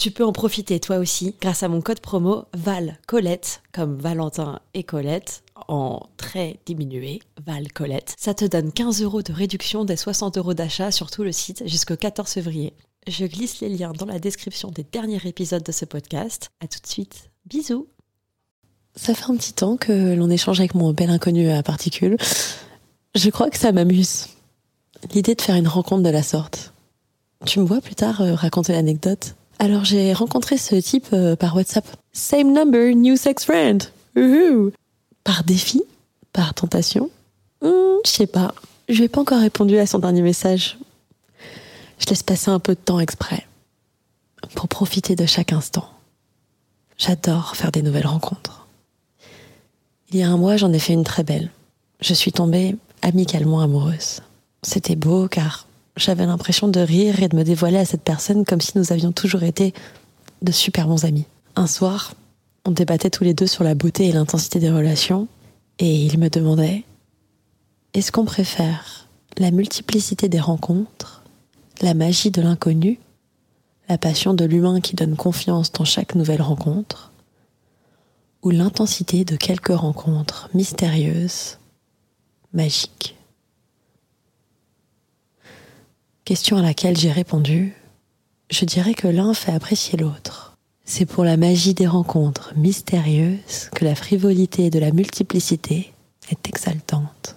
Tu peux en profiter toi aussi grâce à mon code promo Val Colette, comme Valentin et Colette, en très diminué, Val Colette. Ça te donne 15 euros de réduction des 60 euros d'achat sur tout le site jusqu'au 14 février. Je glisse les liens dans la description des derniers épisodes de ce podcast. À tout de suite. Bisous. Ça fait un petit temps que l'on échange avec mon bel inconnu à particules. Je crois que ça m'amuse. L'idée de faire une rencontre de la sorte. Tu me vois plus tard euh, raconter l'anecdote? Alors j'ai rencontré ce type euh, par WhatsApp. Same number, new sex friend. Par défi? Par tentation? Hmm, Je sais pas. Je lui ai pas encore répondu à son dernier message. Je laisse passer un peu de temps exprès. Pour profiter de chaque instant. J'adore faire des nouvelles rencontres. Il y a un mois, j'en ai fait une très belle. Je suis tombée amicalement amoureuse. C'était beau car j'avais l'impression de rire et de me dévoiler à cette personne comme si nous avions toujours été de super bons amis. Un soir, on débattait tous les deux sur la beauté et l'intensité des relations, et il me demandait Est-ce qu'on préfère la multiplicité des rencontres, la magie de l'inconnu, la passion de l'humain qui donne confiance dans chaque nouvelle rencontre, ou l'intensité de quelques rencontres mystérieuses, magiques? Question à laquelle j'ai répondu, je dirais que l'un fait apprécier l'autre. C'est pour la magie des rencontres mystérieuses que la frivolité de la multiplicité est exaltante.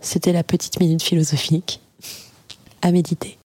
C'était la petite minute philosophique à méditer.